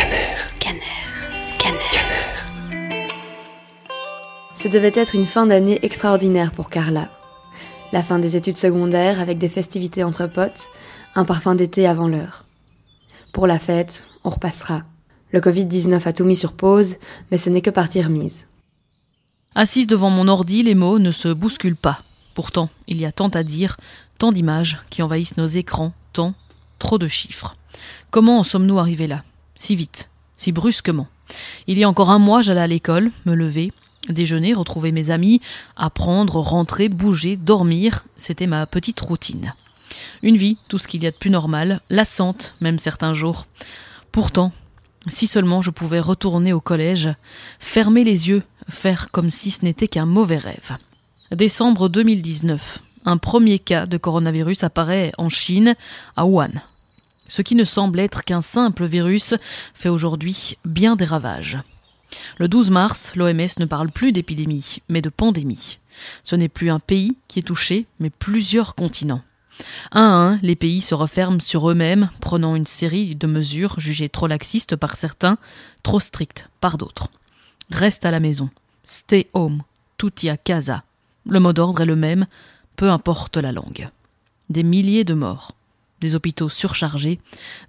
Scanner. Scanner. Scanner. Ce devait être une fin d'année extraordinaire pour Carla. La fin des études secondaires avec des festivités entre potes, un parfum d'été avant l'heure. Pour la fête, on repassera. Le Covid-19 a tout mis sur pause, mais ce n'est que partie remise. Assise devant mon ordi, les mots ne se bousculent pas. Pourtant, il y a tant à dire, tant d'images qui envahissent nos écrans, tant, trop de chiffres. Comment en sommes-nous arrivés là? Si vite, si brusquement. Il y a encore un mois, j'allais à l'école, me lever, déjeuner, retrouver mes amis, apprendre, rentrer, bouger, dormir, c'était ma petite routine. Une vie, tout ce qu'il y a de plus normal, lassante même certains jours. Pourtant, si seulement je pouvais retourner au collège, fermer les yeux, faire comme si ce n'était qu'un mauvais rêve. Décembre 2019. Un premier cas de coronavirus apparaît en Chine, à Wuhan. Ce qui ne semble être qu'un simple virus fait aujourd'hui bien des ravages. Le 12 mars, l'OMS ne parle plus d'épidémie, mais de pandémie. Ce n'est plus un pays qui est touché, mais plusieurs continents. Un à un, les pays se referment sur eux-mêmes, prenant une série de mesures jugées trop laxistes par certains, trop strictes par d'autres. Reste à la maison. Stay home. Tutti a casa. Le mot d'ordre est le même, peu importe la langue. Des milliers de morts, des hôpitaux surchargés,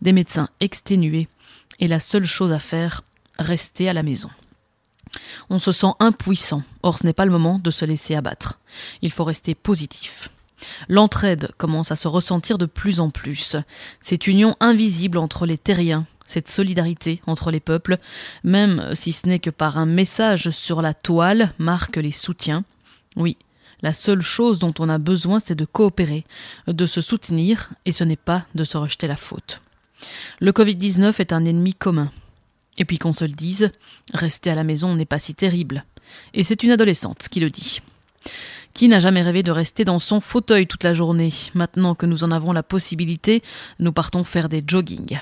des médecins exténués, et la seule chose à faire, rester à la maison. On se sent impuissant, or ce n'est pas le moment de se laisser abattre. Il faut rester positif. L'entraide commence à se ressentir de plus en plus. Cette union invisible entre les terriens, cette solidarité entre les peuples, même si ce n'est que par un message sur la toile, marque les soutiens. Oui, la seule chose dont on a besoin, c'est de coopérer, de se soutenir, et ce n'est pas de se rejeter la faute. Le Covid-19 est un ennemi commun. Et puis qu'on se le dise, rester à la maison n'est pas si terrible. Et c'est une adolescente qui le dit. Qui n'a jamais rêvé de rester dans son fauteuil toute la journée Maintenant que nous en avons la possibilité, nous partons faire des joggings.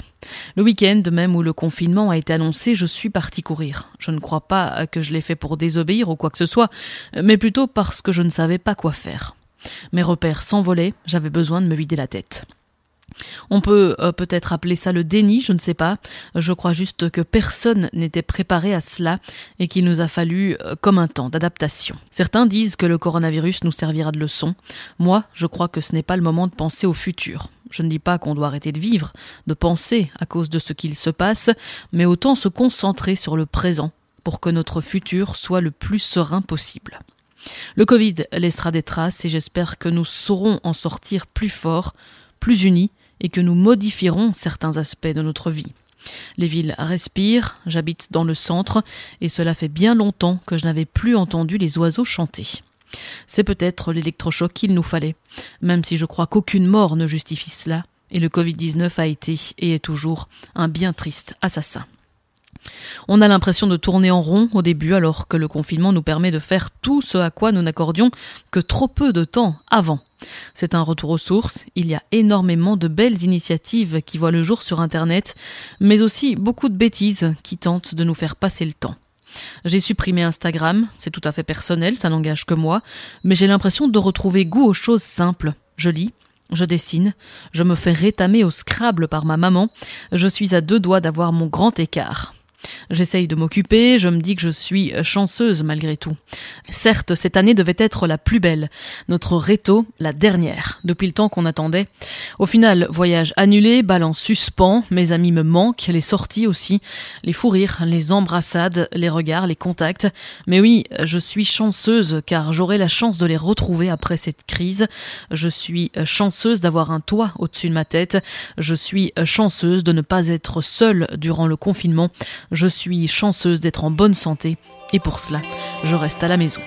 Le week-end, même où le confinement a été annoncé, je suis parti courir. Je ne crois pas que je l'ai fait pour désobéir ou quoi que ce soit, mais plutôt parce que je ne savais pas quoi faire. Mes repères s'envolaient, j'avais besoin de me vider la tête. On peut euh, peut-être appeler ça le déni, je ne sais pas. Je crois juste que personne n'était préparé à cela et qu'il nous a fallu euh, comme un temps d'adaptation. Certains disent que le coronavirus nous servira de leçon. Moi, je crois que ce n'est pas le moment de penser au futur. Je ne dis pas qu'on doit arrêter de vivre, de penser à cause de ce qu'il se passe, mais autant se concentrer sur le présent pour que notre futur soit le plus serein possible. Le Covid laissera des traces et j'espère que nous saurons en sortir plus forts, plus unis et que nous modifierons certains aspects de notre vie. Les villes respirent, j'habite dans le centre, et cela fait bien longtemps que je n'avais plus entendu les oiseaux chanter. C'est peut-être l'électrochoc qu'il nous fallait, même si je crois qu'aucune mort ne justifie cela, et le Covid-19 a été et est toujours un bien triste assassin. On a l'impression de tourner en rond au début alors que le confinement nous permet de faire tout ce à quoi nous n'accordions que trop peu de temps avant. C'est un retour aux sources, il y a énormément de belles initiatives qui voient le jour sur Internet, mais aussi beaucoup de bêtises qui tentent de nous faire passer le temps. J'ai supprimé Instagram, c'est tout à fait personnel, ça n'engage que moi, mais j'ai l'impression de retrouver goût aux choses simples. Je lis, je dessine, je me fais rétamer au Scrabble par ma maman, je suis à deux doigts d'avoir mon grand écart. J'essaye de m'occuper, je me dis que je suis chanceuse malgré tout. Certes, cette année devait être la plus belle, notre réto la dernière, depuis le temps qu'on attendait. Au final, voyage annulé, bal en suspens, mes amis me manquent, les sorties aussi, les fous rires, les embrassades, les regards, les contacts. Mais oui, je suis chanceuse car j'aurai la chance de les retrouver après cette crise. Je suis chanceuse d'avoir un toit au-dessus de ma tête. Je suis chanceuse de ne pas être seule durant le confinement. Je suis chanceuse d'être en bonne santé et pour cela, je reste à la maison.